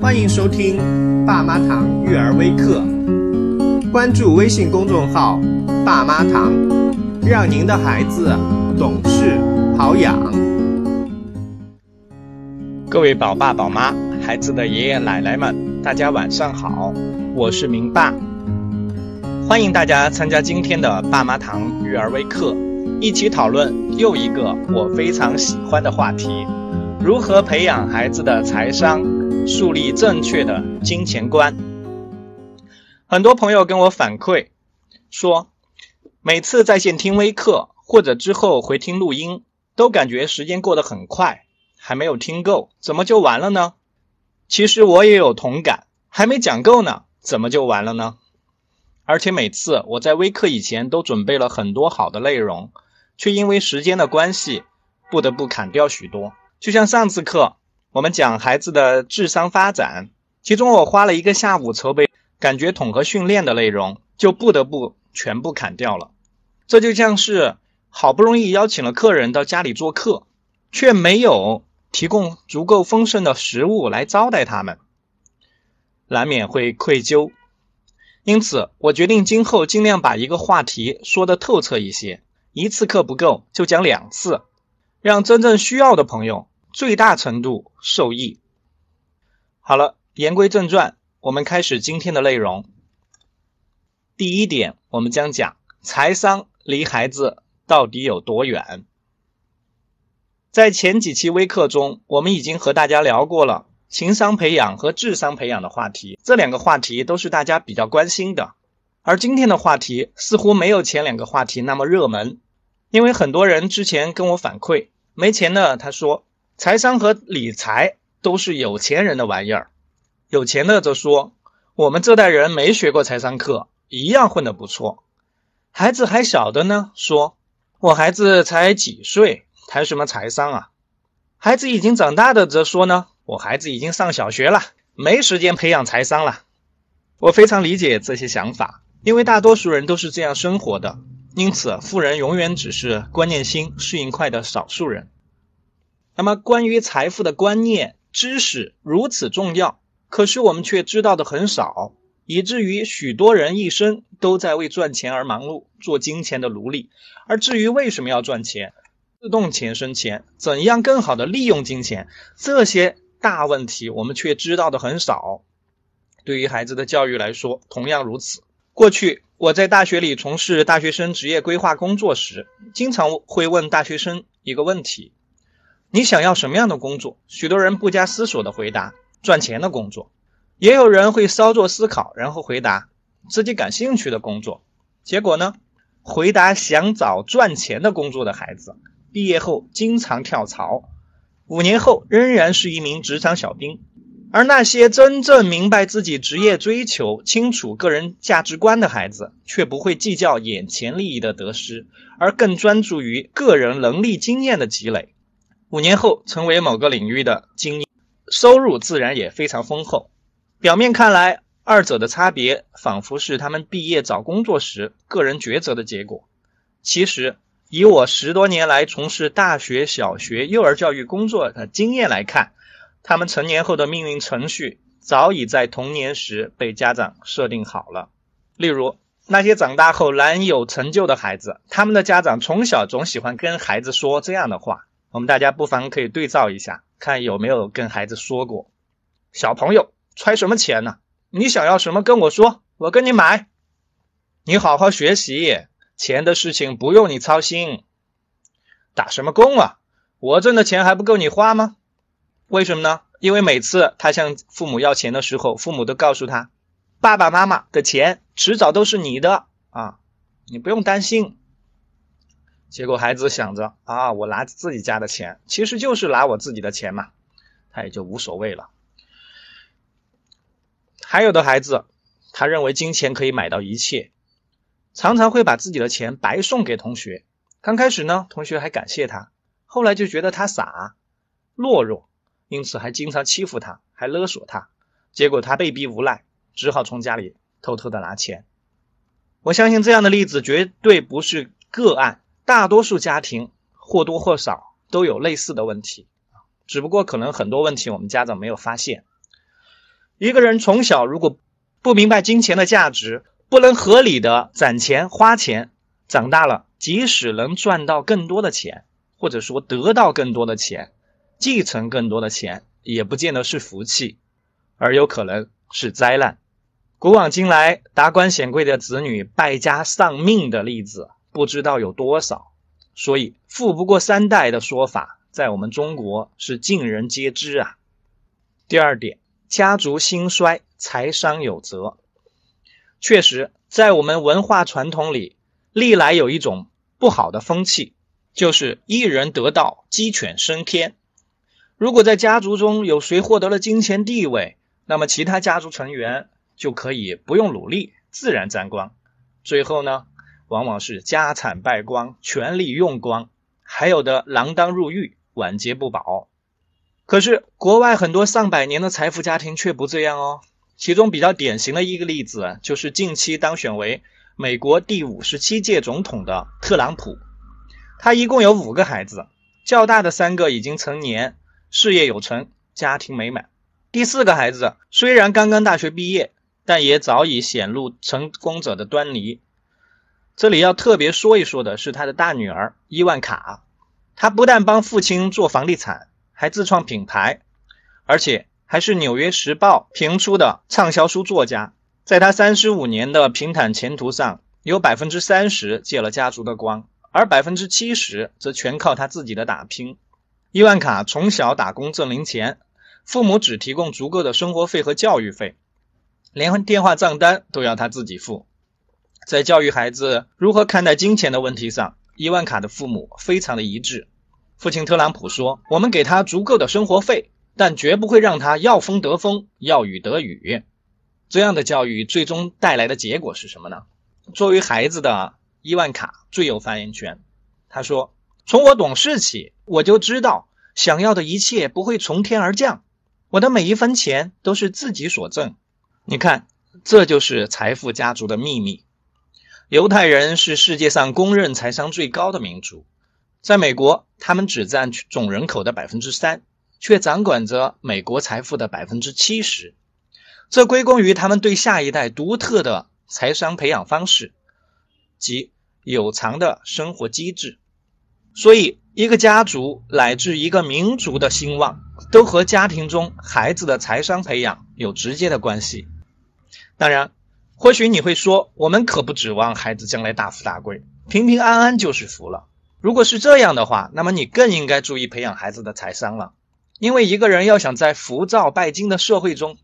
欢迎收听爸妈堂育儿微课，关注微信公众号“爸妈堂”，让您的孩子懂事好养。各位宝爸宝妈、孩子的爷爷奶奶们，大家晚上好，我是明爸，欢迎大家参加今天的爸妈堂育儿微课，一起讨论又一个我非常喜欢的话题：如何培养孩子的财商。树立正确的金钱观。很多朋友跟我反馈说，每次在线听微课或者之后回听录音，都感觉时间过得很快，还没有听够，怎么就完了呢？其实我也有同感，还没讲够呢，怎么就完了呢？而且每次我在微课以前都准备了很多好的内容，却因为时间的关系，不得不砍掉许多。就像上次课。我们讲孩子的智商发展，其中我花了一个下午筹备感觉统合训练的内容，就不得不全部砍掉了。这就像是好不容易邀请了客人到家里做客，却没有提供足够丰盛的食物来招待他们，难免会愧疚。因此，我决定今后尽量把一个话题说得透彻一些，一次课不够就讲两次，让真正需要的朋友。最大程度受益。好了，言归正传，我们开始今天的内容。第一点，我们将讲财商离孩子到底有多远。在前几期微课中，我们已经和大家聊过了情商培养和智商培养的话题，这两个话题都是大家比较关心的。而今天的话题似乎没有前两个话题那么热门，因为很多人之前跟我反馈没钱的，他说。财商和理财都是有钱人的玩意儿，有钱的则说我们这代人没学过财商课，一样混得不错。孩子还小的呢，说我孩子才几岁，谈什么财商啊？孩子已经长大的则说呢，我孩子已经上小学了，没时间培养财商了。我非常理解这些想法，因为大多数人都是这样生活的，因此富人永远只是观念新、适应快的少数人。那么，关于财富的观念、知识如此重要，可是我们却知道的很少，以至于许多人一生都在为赚钱而忙碌，做金钱的奴隶。而至于为什么要赚钱，自动钱生钱，怎样更好的利用金钱，这些大问题，我们却知道的很少。对于孩子的教育来说，同样如此。过去我在大学里从事大学生职业规划工作时，经常会问大学生一个问题。你想要什么样的工作？许多人不加思索的回答赚钱的工作，也有人会稍作思考，然后回答自己感兴趣的工作。结果呢？回答想找赚钱的工作的孩子，毕业后经常跳槽，五年后仍然是一名职场小兵。而那些真正明白自己职业追求、清楚个人价值观的孩子，却不会计较眼前利益的得失，而更专注于个人能力、经验的积累。五年后成为某个领域的精英，收入自然也非常丰厚。表面看来，二者的差别仿佛是他们毕业找工作时个人抉择的结果。其实，以我十多年来从事大学、小学、幼儿教育工作的经验来看，他们成年后的命运程序早已在童年时被家长设定好了。例如，那些长大后难有成就的孩子，他们的家长从小总喜欢跟孩子说这样的话。我们大家不妨可以对照一下，看有没有跟孩子说过：“小朋友揣什么钱呢？你想要什么跟我说，我跟你买。你好好学习，钱的事情不用你操心。打什么工啊？我挣的钱还不够你花吗？为什么呢？因为每次他向父母要钱的时候，父母都告诉他：爸爸妈妈的钱迟早都是你的啊，你不用担心。”结果孩子想着啊，我拿自己家的钱，其实就是拿我自己的钱嘛，他也就无所谓了。还有的孩子，他认为金钱可以买到一切，常常会把自己的钱白送给同学。刚开始呢，同学还感谢他，后来就觉得他傻、懦弱，因此还经常欺负他，还勒索他。结果他被逼无奈，只好从家里偷偷的拿钱。我相信这样的例子绝对不是个案。大多数家庭或多或少都有类似的问题只不过可能很多问题我们家长没有发现。一个人从小如果不明白金钱的价值，不能合理的攒钱花钱，长大了即使能赚到更多的钱，或者说得到更多的钱，继承更多的钱，也不见得是福气，而有可能是灾难。古往今来，达官显贵的子女败家丧命的例子不知道有多少，所以“富不过三代”的说法，在我们中国是尽人皆知啊。第二点。家族兴衰，财商有责。确实，在我们文化传统里，历来有一种不好的风气，就是一人得道，鸡犬升天。如果在家族中有谁获得了金钱地位，那么其他家族成员就可以不用努力，自然沾光。最后呢，往往是家产败光，权力用光，还有的锒铛入狱，晚节不保。可是，国外很多上百年的财富家庭却不这样哦。其中比较典型的一个例子，就是近期当选为美国第五十七届总统的特朗普。他一共有五个孩子，较大的三个已经成年，事业有成，家庭美满。第四个孩子虽然刚刚大学毕业，但也早已显露成功者的端倪。这里要特别说一说的是他的大女儿伊万卡，她不但帮父亲做房地产。还自创品牌，而且还是《纽约时报》评出的畅销书作家。在他三十五年的平坦前途上，有百分之三十借了家族的光，而百分之七十则全靠他自己的打拼。伊万卡从小打工挣零钱，父母只提供足够的生活费和教育费，连电话账单都要他自己付。在教育孩子如何看待金钱的问题上，伊万卡的父母非常的一致。父亲特朗普说：“我们给他足够的生活费，但绝不会让他要风得风，要雨得雨。”这样的教育最终带来的结果是什么呢？作为孩子的伊万卡最有发言权。他说：“从我懂事起，我就知道想要的一切不会从天而降，我的每一分钱都是自己所挣。”你看，这就是财富家族的秘密。犹太人是世界上公认财商最高的民族。在美国，他们只占总人口的百分之三，却掌管着美国财富的百分之七十。这归功于他们对下一代独特的财商培养方式及有偿的生活机制。所以，一个家族乃至一个民族的兴旺，都和家庭中孩子的财商培养有直接的关系。当然，或许你会说，我们可不指望孩子将来大富大贵，平平安安就是福了。如果是这样的话，那么你更应该注意培养孩子的财商了。因为一个人要想在浮躁拜金的社会中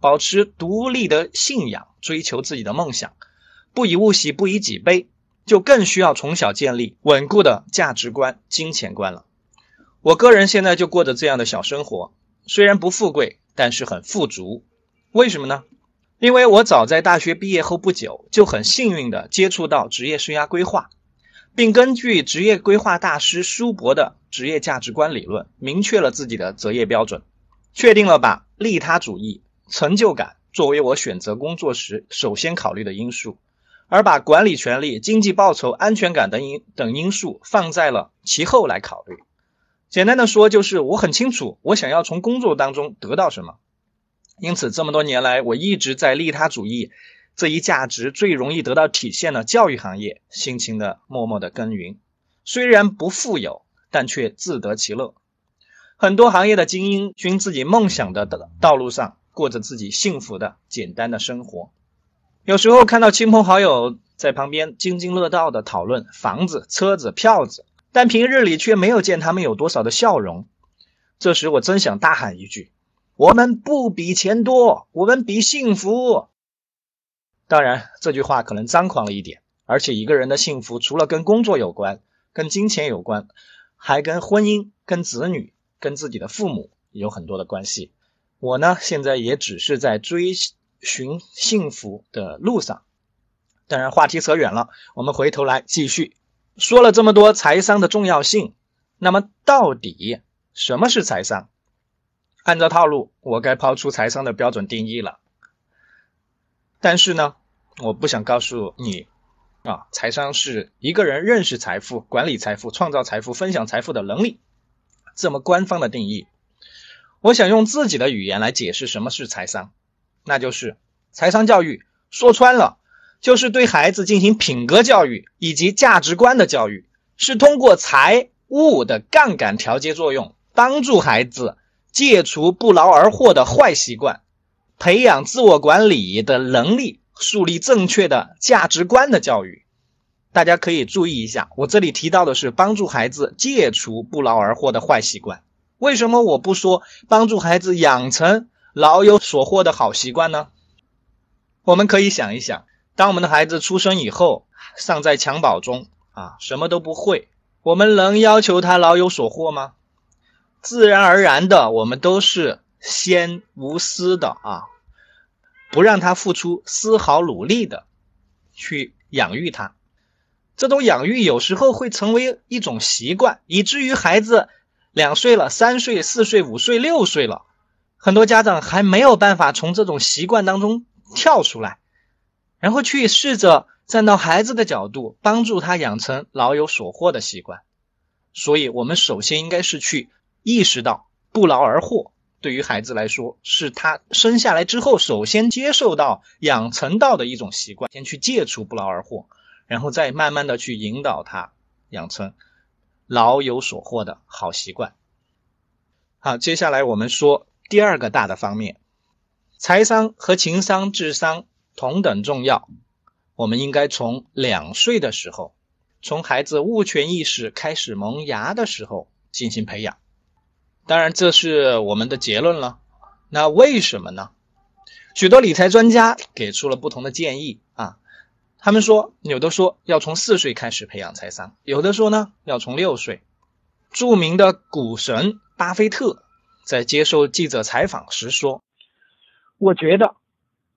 保持独立的信仰，追求自己的梦想，不以物喜，不以己悲，就更需要从小建立稳固的价值观、金钱观了。我个人现在就过着这样的小生活，虽然不富贵，但是很富足。为什么呢？因为我早在大学毕业后不久，就很幸运的接触到职业生涯规划。并根据职业规划大师舒伯的职业价值观理论，明确了自己的择业标准，确定了把利他主义、成就感作为我选择工作时首先考虑的因素，而把管理权力、经济报酬、安全感等因等因素放在了其后来考虑。简单的说，就是我很清楚我想要从工作当中得到什么，因此这么多年来，我一直在利他主义。这一价值最容易得到体现的教育行业，辛勤的默默的耕耘，虽然不富有，但却自得其乐。很多行业的精英均自己梦想的道路上，过着自己幸福的简单的生活。有时候看到亲朋好友在旁边津津乐道的讨论房子、车子、票子，但平日里却没有见他们有多少的笑容。这时我真想大喊一句：我们不比钱多，我们比幸福。当然，这句话可能张狂了一点，而且一个人的幸福除了跟工作有关、跟金钱有关，还跟婚姻、跟子女、跟自己的父母有很多的关系。我呢，现在也只是在追寻幸福的路上。当然，话题扯远了，我们回头来继续说了这么多财商的重要性。那么，到底什么是财商？按照套路，我该抛出财商的标准定义了。但是呢？我不想告诉你，啊，财商是一个人认识财富、管理财富、创造财富、分享财富的能力，这么官方的定义。我想用自己的语言来解释什么是财商。那就是财商教育。说穿了，就是对孩子进行品格教育以及价值观的教育，是通过财务的杠杆调节作用，帮助孩子戒除不劳而获的坏习惯，培养自我管理的能力，树立正确的价值观的教育。大家可以注意一下，我这里提到的是帮助孩子戒除不劳而获的坏习惯。为什么我不说帮助孩子养成老有所获的好习惯呢？我们可以想一想，当我们的孩子出生以后，尚在襁褓中啊，什么都不会，我们能要求他老有所获吗？自然而然的，我们都是先无私的啊，不让他付出丝毫努力的去养育他。这种养育有时候会成为一种习惯，以至于孩子两岁了、三岁、四岁、五岁、六岁了，很多家长还没有办法从这种习惯当中。跳出来，然后去试着站到孩子的角度，帮助他养成老有所获的习惯。所以，我们首先应该是去意识到不劳而获对于孩子来说是他生下来之后首先接受到、养成到的一种习惯。先去戒除不劳而获，然后再慢慢的去引导他养成老有所获的好习惯。好，接下来我们说第二个大的方面。财商和情商、智商同等重要。我们应该从两岁的时候，从孩子物权意识开始萌芽的时候进行培养。当然，这是我们的结论了。那为什么呢？许多理财专家给出了不同的建议啊。他们说，有的说要从四岁开始培养财商，有的说呢要从六岁。著名的股神巴菲特在接受记者采访时说。我觉得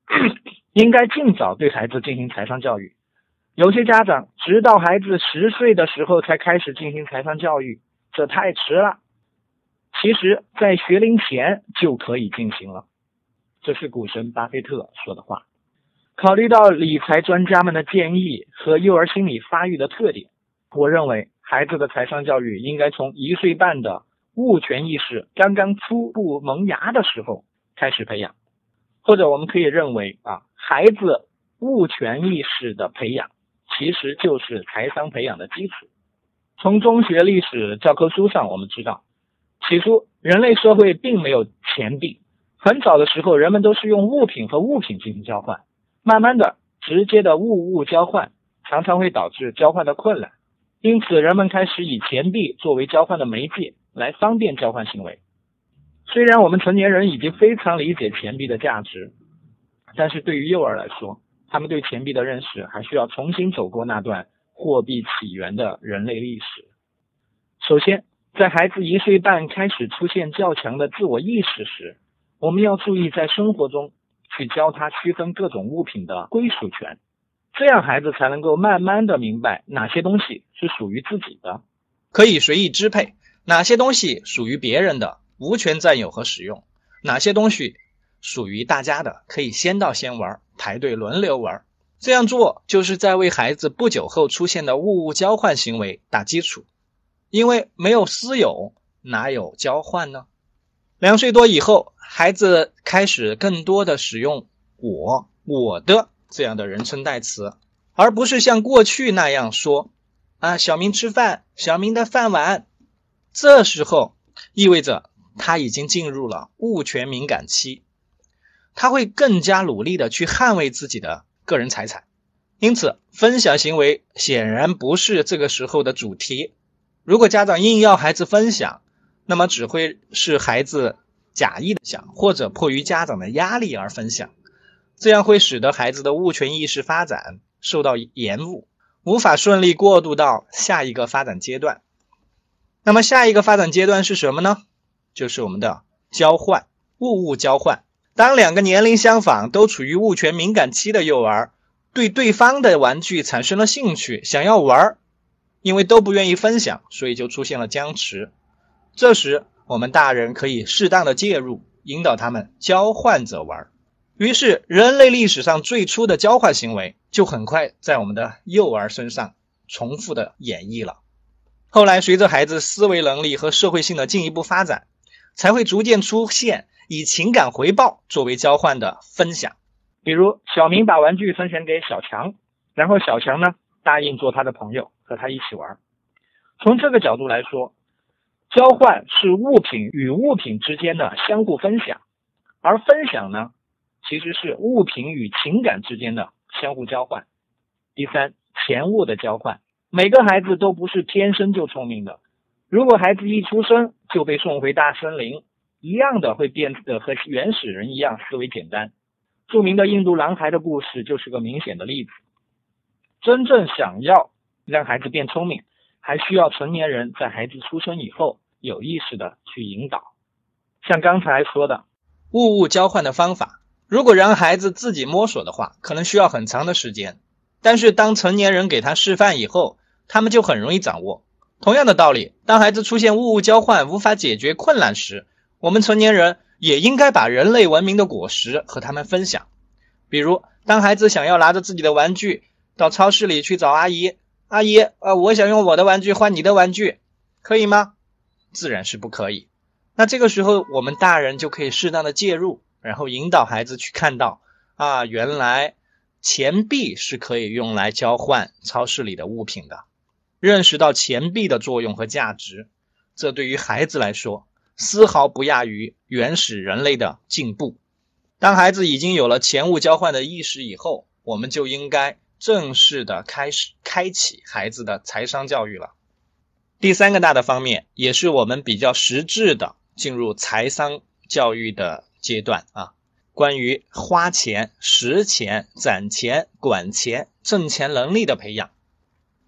应该尽早对孩子进行财商教育。有些家长直到孩子十岁的时候才开始进行财商教育，这太迟了。其实，在学龄前就可以进行了。这是股神巴菲特说的话。考虑到理财专家们的建议和幼儿心理发育的特点，我认为孩子的财商教育应该从一岁半的物权意识刚刚初步萌芽的时候开始培养。或者我们可以认为啊，孩子物权意识的培养，其实就是财商培养的基础。从中学历史教科书上我们知道，起初人类社会并没有钱币，很早的时候人们都是用物品和物品进行交换。慢慢的，直接的物物交换常常会导致交换的困难，因此人们开始以钱币作为交换的媒介，来方便交换行为。虽然我们成年人已经非常理解钱币的价值，但是对于幼儿来说，他们对钱币的认识还需要重新走过那段货币起源的人类历史。首先，在孩子一岁半开始出现较强的自我意识时，我们要注意在生活中去教他区分各种物品的归属权，这样孩子才能够慢慢的明白哪些东西是属于自己的，可以随意支配；哪些东西属于别人的。无权占有和使用哪些东西属于大家的，可以先到先玩，排队轮流玩。这样做就是在为孩子不久后出现的物物交换行为打基础。因为没有私有，哪有交换呢？两岁多以后，孩子开始更多的使用“我”“我的”这样的人称代词，而不是像过去那样说：“啊，小明吃饭，小明的饭碗。”这时候意味着。他已经进入了物权敏感期，他会更加努力的去捍卫自己的个人财产，因此分享行为显然不是这个时候的主题。如果家长硬要孩子分享，那么只会是孩子假意的想，或者迫于家长的压力而分享，这样会使得孩子的物权意识发展受到延误，无法顺利过渡到下一个发展阶段。那么下一个发展阶段是什么呢？就是我们的交换物物交换。当两个年龄相仿、都处于物权敏感期的幼儿对对方的玩具产生了兴趣，想要玩，因为都不愿意分享，所以就出现了僵持。这时，我们大人可以适当的介入，引导他们交换着玩。于是，人类历史上最初的交换行为就很快在我们的幼儿身上重复的演绎了。后来，随着孩子思维能力和社会性的进一步发展，才会逐渐出现以情感回报作为交换的分享。比如，小明把玩具分享给小强，然后小强呢答应做他的朋友，和他一起玩。从这个角度来说，交换是物品与物品之间的相互分享，而分享呢，其实是物品与情感之间的相互交换。第三，钱物的交换。每个孩子都不是天生就聪明的，如果孩子一出生就被送回大森林，一样的会变得和原始人一样思维简单。著名的印度狼孩的故事就是个明显的例子。真正想要让孩子变聪明，还需要成年人在孩子出生以后有意识的去引导。像刚才说的物物交换的方法，如果让孩子自己摸索的话，可能需要很长的时间。但是当成年人给他示范以后，他们就很容易掌握。同样的道理，当孩子出现物物交换无法解决困难时，我们成年人。也应该把人类文明的果实和他们分享。比如，当孩子想要拿着自己的玩具到超市里去找阿姨，阿姨，呃，我想用我的玩具换你的玩具，可以吗？自然是不可以。那这个时候，我们大人就可以适当的介入，然后引导孩子去看到，啊，原来钱币是可以用来交换超市里的物品的，认识到钱币的作用和价值，这对于孩子来说。丝毫不亚于原始人类的进步。当孩子已经有了钱物交换的意识以后，我们就应该正式的开始开启孩子的财商教育了。第三个大的方面，也是我们比较实质的进入财商教育的阶段啊，关于花钱、识钱、攒钱、管钱、挣钱能力的培养。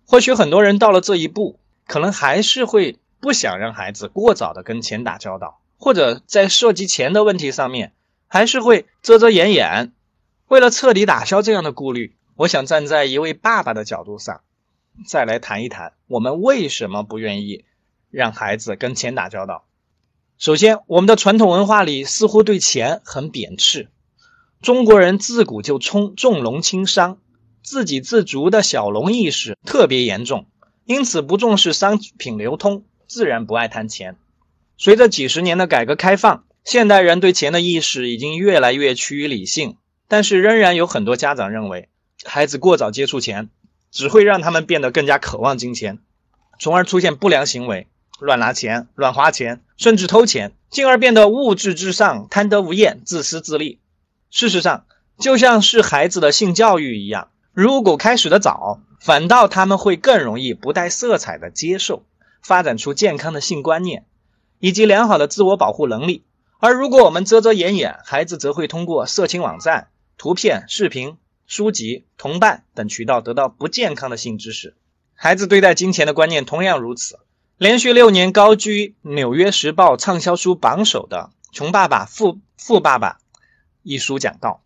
或许很多人到了这一步，可能还是会。不想让孩子过早的跟钱打交道，或者在涉及钱的问题上面，还是会遮遮掩掩。为了彻底打消这样的顾虑，我想站在一位爸爸的角度上，再来谈一谈我们为什么不愿意让孩子跟钱打交道。首先，我们的传统文化里似乎对钱很贬斥，中国人自古就重重农轻商，自给自足的小农意识特别严重，因此不重视商品流通。自然不爱谈钱。随着几十年的改革开放，现代人对钱的意识已经越来越趋于理性，但是仍然有很多家长认为，孩子过早接触钱，只会让他们变得更加渴望金钱，从而出现不良行为，乱拿钱、乱花钱，甚至偷钱，进而变得物质至上、贪得无厌、自私自利。事实上，就像是孩子的性教育一样，如果开始的早，反倒他们会更容易不带色彩的接受。发展出健康的性观念，以及良好的自我保护能力。而如果我们遮遮掩掩，孩子则会通过色情网站、图片、视频、书籍、同伴等渠道得到不健康的性知识。孩子对待金钱的观念同样如此。连续六年高居《纽约时报》畅销书榜首的《穷爸爸富富爸爸》一书讲到：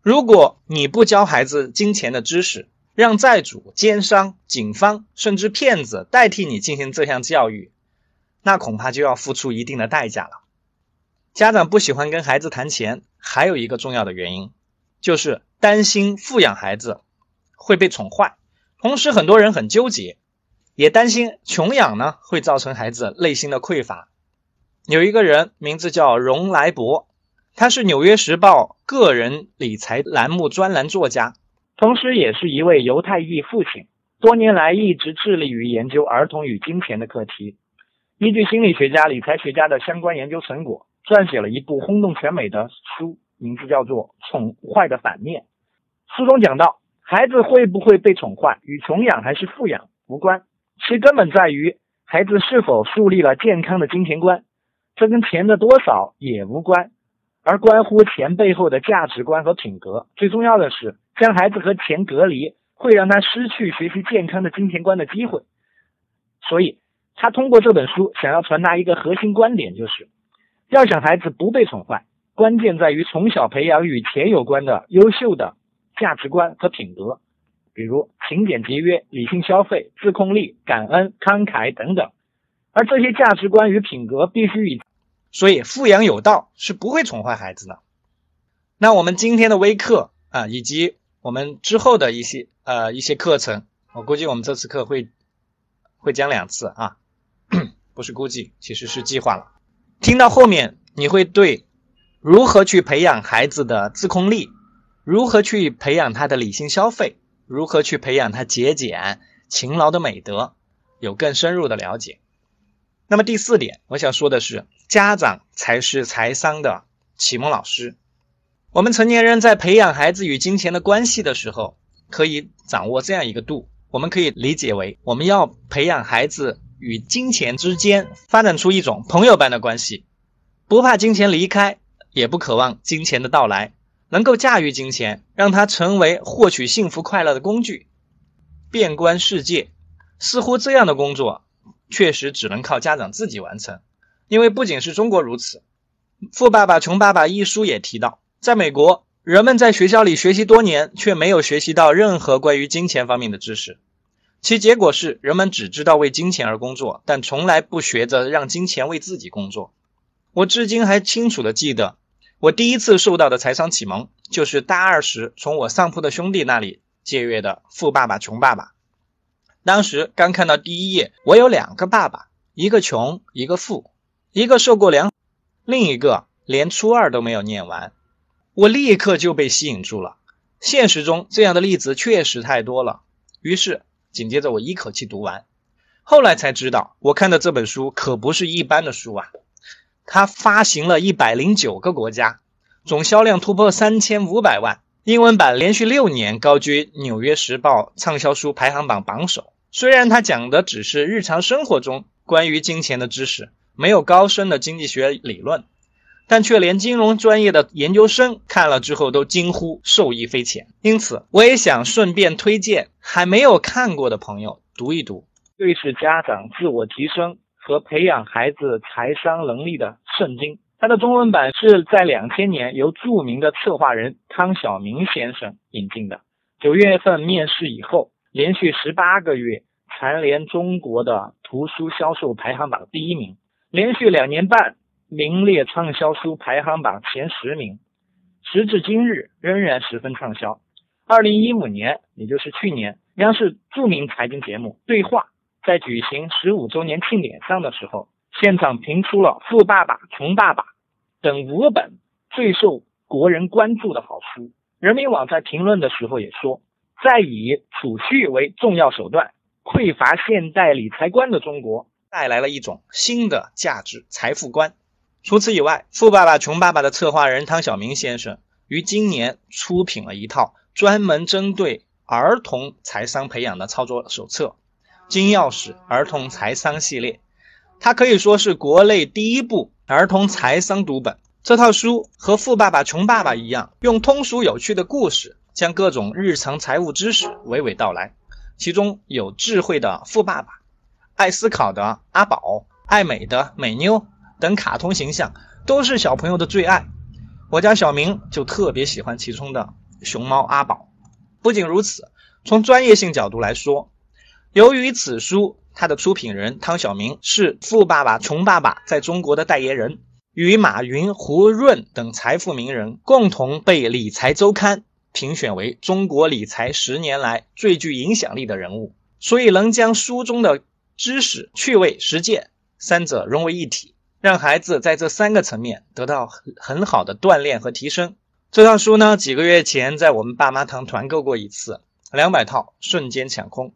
如果你不教孩子金钱的知识，让债主、奸商、警方甚至骗子代替你进行这项教育，那恐怕就要付出一定的代价了。家长不喜欢跟孩子谈钱，还有一个重要的原因，就是担心富养孩子会被宠坏。同时，很多人很纠结，也担心穷养呢会造成孩子内心的匮乏。有一个人名字叫荣莱博，他是《纽约时报》个人理财栏目专栏作家。同时，也是一位犹太裔父亲，多年来一直致力于研究儿童与金钱的课题。依据心理学家、理财学家的相关研究成果，撰写了一部轰动全美的书，名字叫做《宠坏的反面》。书中讲到，孩子会不会被宠坏，与穷养还是富养无关，其根本在于孩子是否树立了健康的金钱观。这跟钱的多少也无关，而关乎钱背后的价值观和品格。最重要的是。将孩子和钱隔离，会让他失去学习健康的金钱观的机会。所以，他通过这本书想要传达一个核心观点，就是要想孩子不被宠坏，关键在于从小培养与钱有关的优秀的价值观和品德，比如勤俭节约、理性消费、自控力、感恩、慷慨等等。而这些价值观与品格必须以，所以富养有道是不会宠坏孩子的。那我们今天的微课啊，以及我们之后的一些呃一些课程，我估计我们这次课会会讲两次啊，不是估计，其实是计划了。听到后面，你会对如何去培养孩子的自控力，如何去培养他的理性消费，如何去培养他节俭、勤劳的美德，有更深入的了解。那么第四点，我想说的是，家长才是财商的启蒙老师。我们成年人在培养孩子与金钱的关系的时候，可以掌握这样一个度。我们可以理解为，我们要培养孩子与金钱之间发展出一种朋友般的关系，不怕金钱离开，也不渴望金钱的到来，能够驾驭金钱，让它成为获取幸福快乐的工具。遍观世界，似乎这样的工作。确实只能靠家长自己完成，因为不仅是中国如此，《富爸爸穷爸爸》一书也提到，在美国，人们在学校里学习多年，却没有学习到任何关于金钱方面的知识，其结果是人们只知道为金钱而工作，但从来不学着让金钱为自己工作。我至今还清楚的记得，我第一次受到的财商启蒙，就是大二时从我上铺的兄弟那里借阅的《富爸爸穷爸爸》。当时刚看到第一页，我有两个爸爸，一个穷，一个富，一个受过良，另一个连初二都没有念完。我立刻就被吸引住了。现实中这样的例子确实太多了。于是紧接着我一口气读完。后来才知道，我看的这本书可不是一般的书啊！它发行了一百零九个国家，总销量突破三千五百万，英文版连续六年高居《纽约时报》畅销书排行榜榜首。虽然他讲的只是日常生活中关于金钱的知识，没有高深的经济学理论，但却连金融专业的研究生看了之后都惊呼受益匪浅。因此，我也想顺便推荐还没有看过的朋友读一读，对是家长自我提升和培养孩子财商能力的圣经。它的中文版是在两千年由著名的策划人汤晓明先生引进的，九月份面世以后。连续十八个月蝉联中国的图书销售排行榜第一名，连续两年半名列畅销书排行榜前十名，时至今日仍然十分畅销。二零一五年，也就是去年，央视著名财经节目《对话》在举行十五周年庆典上的时候，现场评出了《富爸爸穷爸爸》等五本最受国人关注的好书。人民网在评论的时候也说。在以储蓄为重要手段、匮乏现代理财观的中国，带来了一种新的价值财富观。除此以外，《富爸爸穷爸爸》的策划人汤晓明先生于今年出品了一套专门针对儿童财商培养的操作手册《金钥匙儿童财商系列》，它可以说是国内第一部儿童财商读本。这套书和《富爸爸穷爸爸》一样，用通俗有趣的故事。将各种日常财务知识娓娓道来，其中有智慧的富爸爸、爱思考的阿宝、爱美的美妞等卡通形象，都是小朋友的最爱。我家小明就特别喜欢其中的熊猫阿宝。不仅如此，从专业性角度来说，由于此书它的出品人汤晓明是《富爸爸穷爸爸》在中国的代言人，与马云、胡润等财富名人共同被《理财周刊》。评选为中国理财十年来最具影响力的人物，所以能将书中的知识、趣味、实践三者融为一体，让孩子在这三个层面得到很很好的锻炼和提升。这套书呢，几个月前在我们爸妈堂团购过一次，两百套瞬间抢空。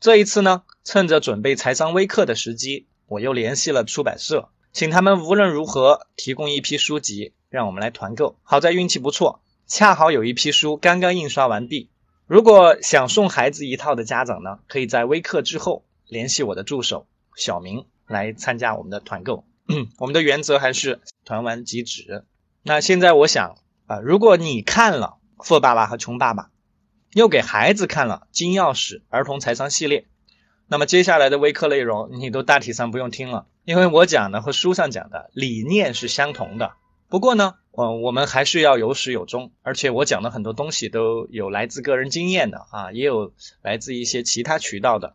这一次呢，趁着准备财商微课的时机，我又联系了出版社，请他们无论如何提供一批书籍，让我们来团购。好在运气不错。恰好有一批书刚刚印刷完毕，如果想送孩子一套的家长呢，可以在微课之后联系我的助手小明来参加我们的团购。我们的原则还是团完即止。那现在我想啊，如果你看了《富爸爸和穷爸爸》，又给孩子看了《金钥匙儿童财商系列》，那么接下来的微课内容你都大体上不用听了，因为我讲的和书上讲的理念是相同的。不过呢。嗯，我们还是要有始有终，而且我讲的很多东西都有来自个人经验的啊，也有来自一些其他渠道的，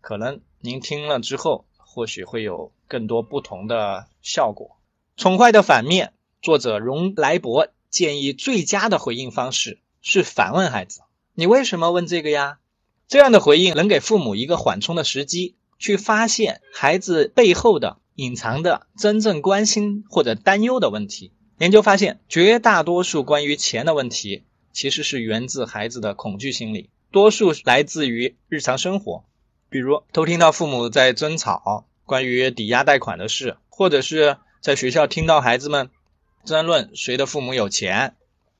可能您听了之后，或许会有更多不同的效果。宠坏的反面，作者荣来博建议最佳的回应方式是反问孩子：“你为什么问这个呀？”这样的回应能给父母一个缓冲的时机，去发现孩子背后的隐藏的真正关心或者担忧的问题。研究发现，绝大多数关于钱的问题，其实是源自孩子的恐惧心理，多数来自于日常生活，比如偷听到父母在争吵关于抵押贷款的事，或者是在学校听到孩子们争论谁的父母有钱。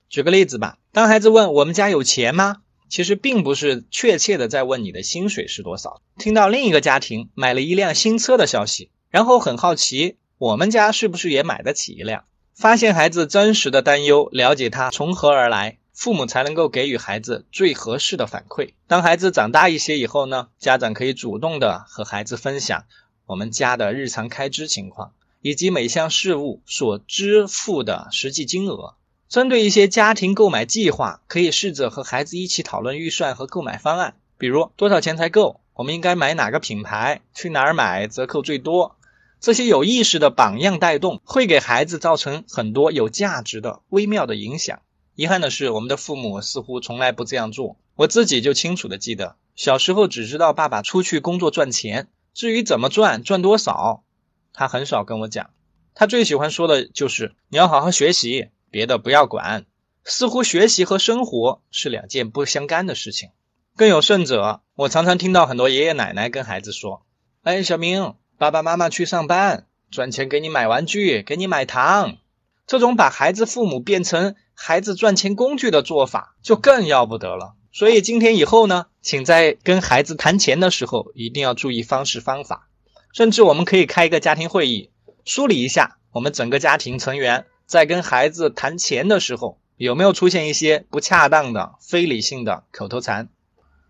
举个例子吧，当孩子问我们家有钱吗？其实并不是确切的在问你的薪水是多少。听到另一个家庭买了一辆新车的消息，然后很好奇我们家是不是也买得起一辆。发现孩子真实的担忧，了解他从何而来，父母才能够给予孩子最合适的反馈。当孩子长大一些以后呢，家长可以主动的和孩子分享我们家的日常开支情况，以及每项事务所支付的实际金额。针对一些家庭购买计划，可以试着和孩子一起讨论预算和购买方案，比如多少钱才够，我们应该买哪个品牌，去哪儿买折扣最多。这些有意识的榜样带动，会给孩子造成很多有价值的微妙的影响。遗憾的是，我们的父母似乎从来不这样做。我自己就清楚的记得，小时候只知道爸爸出去工作赚钱，至于怎么赚、赚多少，他很少跟我讲。他最喜欢说的就是你要好好学习。别的不要管，似乎学习和生活是两件不相干的事情。更有甚者，我常常听到很多爷爷奶奶跟孩子说：“哎，小明，爸爸妈妈去上班，赚钱给你买玩具，给你买糖。”这种把孩子父母变成孩子赚钱工具的做法，就更要不得了。所以今天以后呢，请在跟孩子谈钱的时候，一定要注意方式方法。甚至我们可以开一个家庭会议，梳理一下我们整个家庭成员。在跟孩子谈钱的时候，有没有出现一些不恰当的、非理性的口头禅？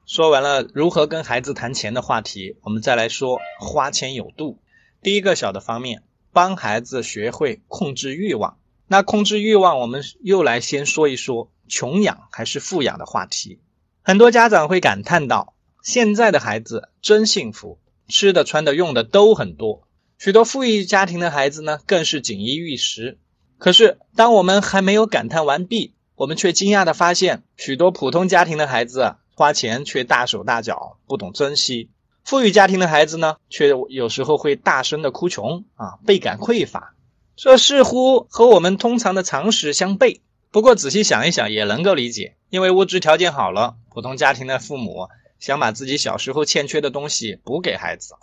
说完了如何跟孩子谈钱的话题，我们再来说花钱有度。第一个小的方面，帮孩子学会控制欲望。那控制欲望，我们又来先说一说穷养还是富养的话题。很多家长会感叹到，现在的孩子真幸福，吃的、穿的、用的都很多。许多富裕家庭的孩子呢，更是锦衣玉食。可是，当我们还没有感叹完毕，我们却惊讶地发现，许多普通家庭的孩子花钱却大手大脚，不懂珍惜；富裕家庭的孩子呢，却有时候会大声地哭穷啊，倍感匮乏。这似乎和我们通常的常识相悖。不过仔细想一想，也能够理解，因为物质条件好了，普通家庭的父母想把自己小时候欠缺的东西补给孩子，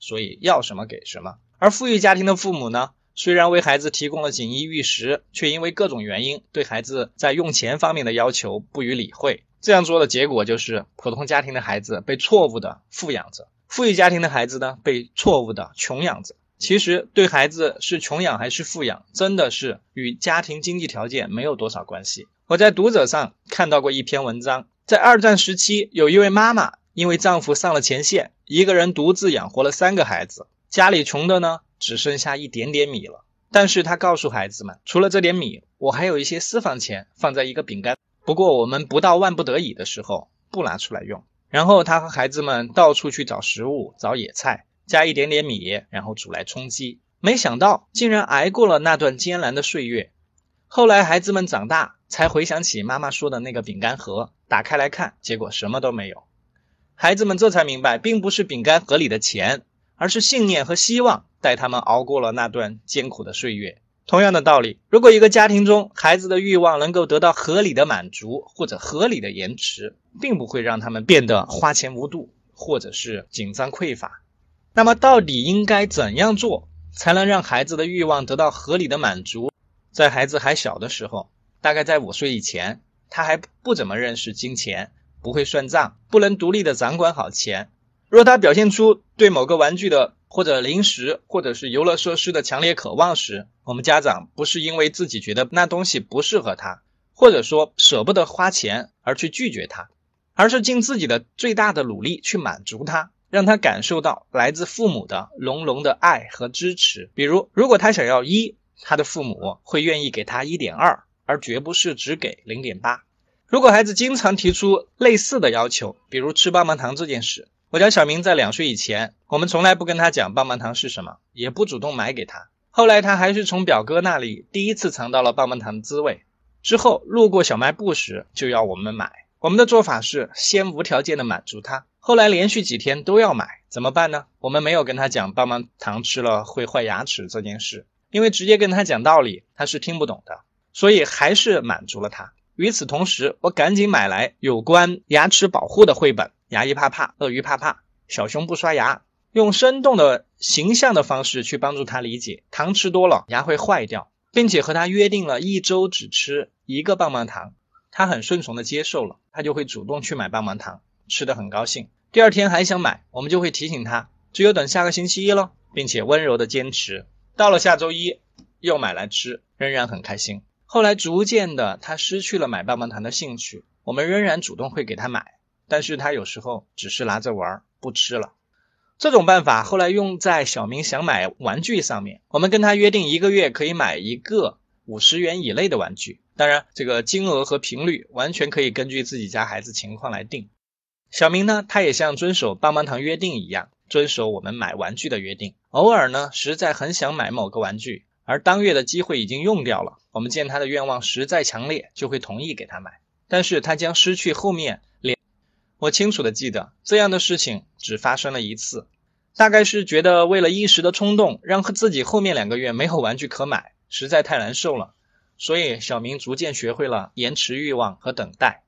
所以要什么给什么；而富裕家庭的父母呢？虽然为孩子提供了锦衣玉食，却因为各种原因对孩子在用钱方面的要求不予理会。这样做的结果就是，普通家庭的孩子被错误的富养着，富裕家庭的孩子呢被错误的穷养着。其实，对孩子是穷养还是富养，真的是与家庭经济条件没有多少关系。我在读者上看到过一篇文章，在二战时期，有一位妈妈因为丈夫上了前线，一个人独自养活了三个孩子，家里穷的呢。只剩下一点点米了，但是他告诉孩子们，除了这点米，我还有一些私房钱放在一个饼干。不过我们不到万不得已的时候不拿出来用。然后他和孩子们到处去找食物，找野菜，加一点点米，然后煮来充饥。没想到竟然挨过了那段艰难的岁月。后来孩子们长大，才回想起妈妈说的那个饼干盒，打开来看，结果什么都没有。孩子们这才明白，并不是饼干盒里的钱。而是信念和希望带他们熬过了那段艰苦的岁月。同样的道理，如果一个家庭中孩子的欲望能够得到合理的满足或者合理的延迟，并不会让他们变得花钱无度或者是紧张匮乏。那么，到底应该怎样做才能让孩子的欲望得到合理的满足？在孩子还小的时候，大概在五岁以前，他还不怎么认识金钱，不会算账，不能独立的掌管好钱。若他表现出对某个玩具的或者零食或者是游乐设施的强烈渴望时，我们家长不是因为自己觉得那东西不适合他，或者说舍不得花钱而去拒绝他，而是尽自己的最大的努力去满足他，让他感受到来自父母的浓浓的爱和支持。比如，如果他想要一，他的父母会愿意给他一点二，而绝不是只给零点八。如果孩子经常提出类似的要求，比如吃棒棒糖这件事。我家小明在两岁以前，我们从来不跟他讲棒棒糖是什么，也不主动买给他。后来他还是从表哥那里第一次尝到了棒棒糖的滋味，之后路过小卖部时就要我们买。我们的做法是先无条件的满足他，后来连续几天都要买，怎么办呢？我们没有跟他讲棒棒糖吃了会坏牙齿这件事，因为直接跟他讲道理，他是听不懂的，所以还是满足了他。与此同时，我赶紧买来有关牙齿保护的绘本，《牙医怕怕，鳄鱼怕怕，小熊不刷牙》，用生动的形象的方式去帮助他理解，糖吃多了牙会坏掉，并且和他约定了一周只吃一个棒棒糖。他很顺从的接受了，他就会主动去买棒棒糖，吃的很高兴。第二天还想买，我们就会提醒他，只有等下个星期一了，并且温柔的坚持。到了下周一，又买来吃，仍然很开心。后来逐渐的，他失去了买棒棒糖的兴趣，我们仍然主动会给他买，但是他有时候只是拿着玩，不吃了。这种办法后来用在小明想买玩具上面，我们跟他约定一个月可以买一个五十元以内的玩具。当然，这个金额和频率完全可以根据自己家孩子情况来定。小明呢，他也像遵守棒棒糖约定一样，遵守我们买玩具的约定。偶尔呢，实在很想买某个玩具，而当月的机会已经用掉了，我们见他的愿望实在强烈，就会同意给他买。但是他将失去后面连。我清楚的记得，这样的事情只发生了一次，大概是觉得为了一时的冲动，让自己后面两个月没有玩具可买，实在太难受了。所以，小明逐渐学会了延迟欲望和等待，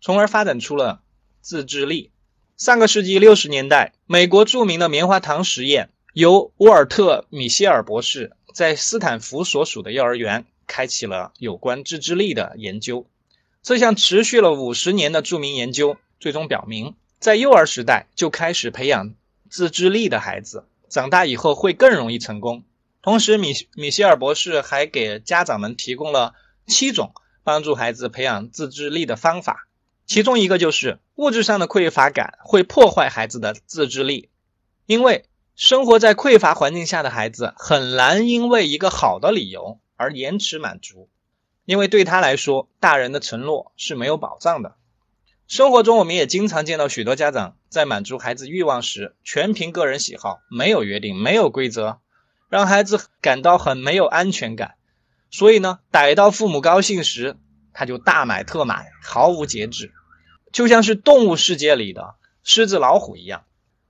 从而发展出了自制力。上个世纪六十年代，美国著名的棉花糖实验由沃尔特·米歇尔博士在斯坦福所属的幼儿园开启了有关自制力的研究。这项持续了五十年的著名研究，最终表明，在幼儿时代就开始培养自制力的孩子，长大以后会更容易成功。同时，米米歇尔博士还给家长们提供了七种帮助孩子培养自制力的方法，其中一个就是物质上的匮乏感会破坏孩子的自制力，因为生活在匮乏环境下的孩子很难因为一个好的理由而延迟满足，因为对他来说，大人的承诺是没有保障的。生活中，我们也经常见到许多家长在满足孩子欲望时，全凭个人喜好，没有约定，没有规则。让孩子感到很没有安全感，所以呢，逮到父母高兴时，他就大买特买，毫无节制，就像是动物世界里的狮子老虎一样，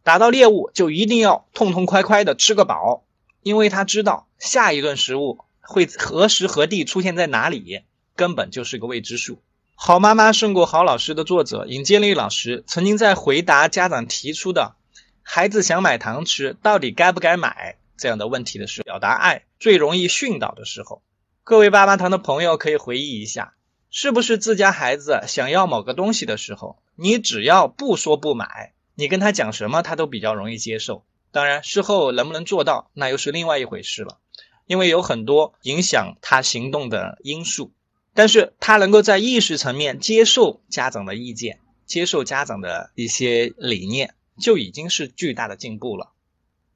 打到猎物就一定要痛痛快快的吃个饱，因为他知道下一顿食物会何时何地出现在哪里，根本就是个未知数。好妈妈胜过好老师的作者尹建莉老师曾经在回答家长提出的“孩子想买糖吃，到底该不该买”。这样的问题的时候，表达爱最容易训导的时候，各位爸妈堂的朋友可以回忆一下，是不是自家孩子想要某个东西的时候，你只要不说不买，你跟他讲什么他都比较容易接受。当然，事后能不能做到，那又是另外一回事了，因为有很多影响他行动的因素。但是他能够在意识层面接受家长的意见，接受家长的一些理念，就已经是巨大的进步了。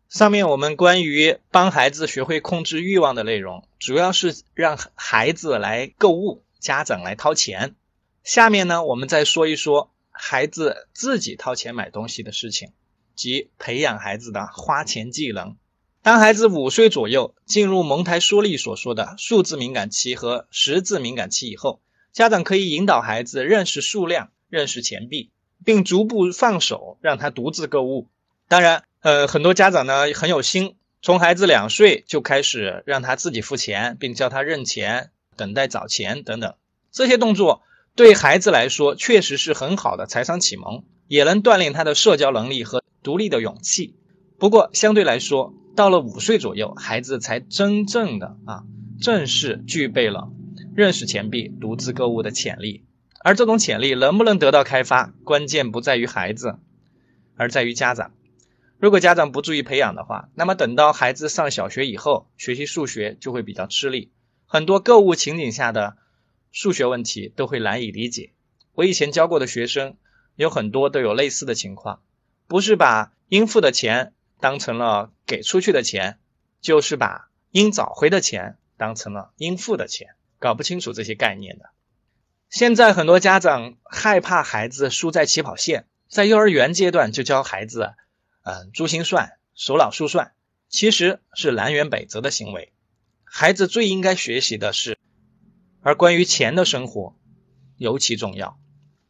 上面我们关于帮孩子学会控制欲望的内容，主要是让孩子来购物，家长来掏钱。下面呢，我们再说一说孩子自己掏钱买东西的事情，即培养孩子的花钱技能。当孩子五岁左右进入蒙台梭利所说的数字敏感期和识字敏感期以后，家长可以引导孩子认识数量、认识钱币，并逐步放手让他独自购物。当然。呃，很多家长呢很有心，从孩子两岁就开始让他自己付钱，并教他认钱、等待找钱等等。这些动作对孩子来说确实是很好的财商启蒙，也能锻炼他的社交能力和独立的勇气。不过相对来说，到了五岁左右，孩子才真正的啊正式具备了认识钱币、独自购物的潜力。而这种潜力能不能得到开发，关键不在于孩子，而在于家长。如果家长不注意培养的话，那么等到孩子上小学以后，学习数学就会比较吃力，很多购物情景下的数学问题都会难以理解。我以前教过的学生有很多都有类似的情况，不是把应付的钱当成了给出去的钱，就是把应找回的钱当成了应付的钱，搞不清楚这些概念的。现在很多家长害怕孩子输在起跑线，在幼儿园阶段就教孩子。嗯，珠心算、手脑速算，其实是南辕北辙的行为。孩子最应该学习的是，而关于钱的生活尤其重要。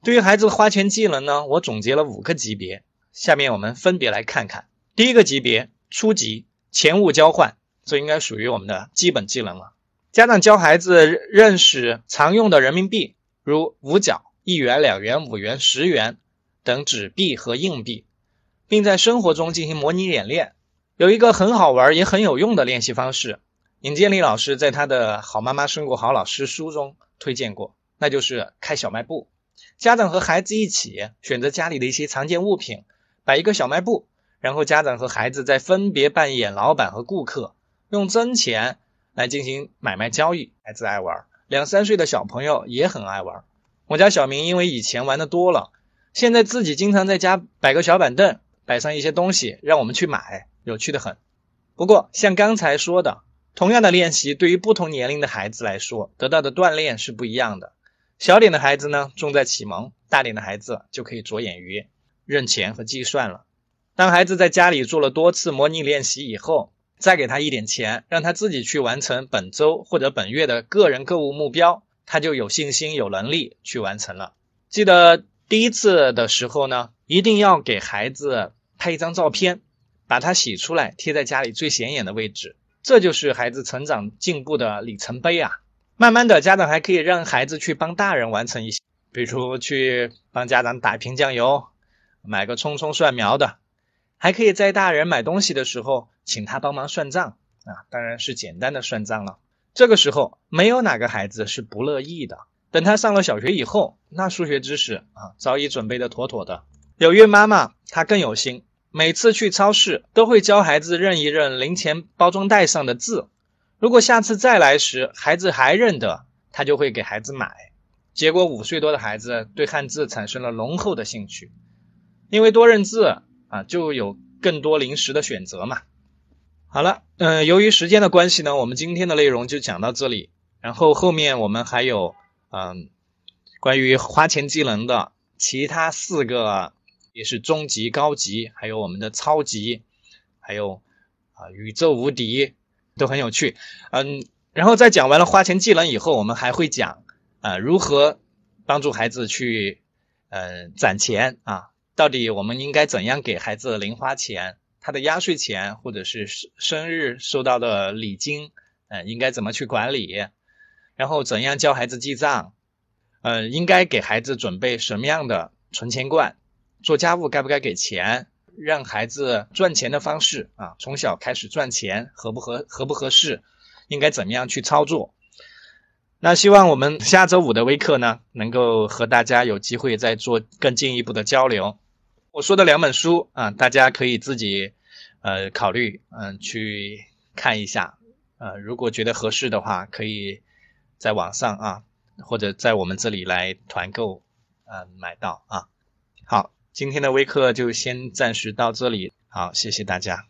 对于孩子的花钱技能呢，我总结了五个级别，下面我们分别来看看。第一个级别，初级钱物交换，这应该属于我们的基本技能了。家长教孩子认识常用的人民币，如五角、一元、两元、五元、十元等纸币和硬币，并在生活中进行模拟演练。有一个很好玩也很有用的练习方式，尹建莉老师在他的《好妈妈胜过好老师》书中推荐过，那就是开小卖部。家长和孩子一起选择家里的一些常见物品，摆一个小卖部，然后家长和孩子再分别扮演老板和顾客，用真钱来进行买卖交易。孩子爱玩，两三岁的小朋友也很爱玩。我家小明因为以前玩的多了，现在自己经常在家摆个小板凳，摆上一些东西，让我们去买。有趣的很，不过像刚才说的，同样的练习对于不同年龄的孩子来说，得到的锻炼是不一样的。小点的孩子呢，重在启蒙；大点的孩子就可以着眼于认钱和计算了。当孩子在家里做了多次模拟练习以后，再给他一点钱，让他自己去完成本周或者本月的个人购物目标，他就有信心、有能力去完成了。记得第一次的时候呢，一定要给孩子拍一张照片。把它洗出来，贴在家里最显眼的位置，这就是孩子成长进步的里程碑啊！慢慢的，家长还可以让孩子去帮大人完成一些，比如去帮家长打一瓶酱油，买个葱葱蒜苗的，还可以在大人买东西的时候，请他帮忙算账啊，当然是简单的算账了。这个时候，没有哪个孩子是不乐意的。等他上了小学以后，那数学知识啊，早已准备的妥妥的。有位妈妈，她更有心。每次去超市都会教孩子认一认零钱包装袋上的字，如果下次再来时孩子还认得，她就会给孩子买。结果五岁多的孩子对汉字产生了浓厚的兴趣，因为多认字啊，就有更多零食的选择嘛。好了，嗯，由于时间的关系呢，我们今天的内容就讲到这里，然后后面我们还有嗯关于花钱技能的其他四个。也是中级、高级，还有我们的超级，还有啊宇宙无敌，都很有趣。嗯，然后在讲完了花钱技能以后，我们还会讲啊如何帮助孩子去嗯攒钱啊，到底我们应该怎样给孩子零花钱，他的压岁钱或者是生日收到的礼金，嗯应该怎么去管理，然后怎样教孩子记账，嗯应该给孩子准备什么样的存钱罐。做家务该不该给钱？让孩子赚钱的方式啊，从小开始赚钱合不合合不合适？应该怎么样去操作？那希望我们下周五的微课呢，能够和大家有机会再做更进一步的交流。我说的两本书啊，大家可以自己呃考虑嗯去看一下。呃，如果觉得合适的话，可以在网上啊，或者在我们这里来团购嗯买到啊。好。今天的微课就先暂时到这里，好，谢谢大家。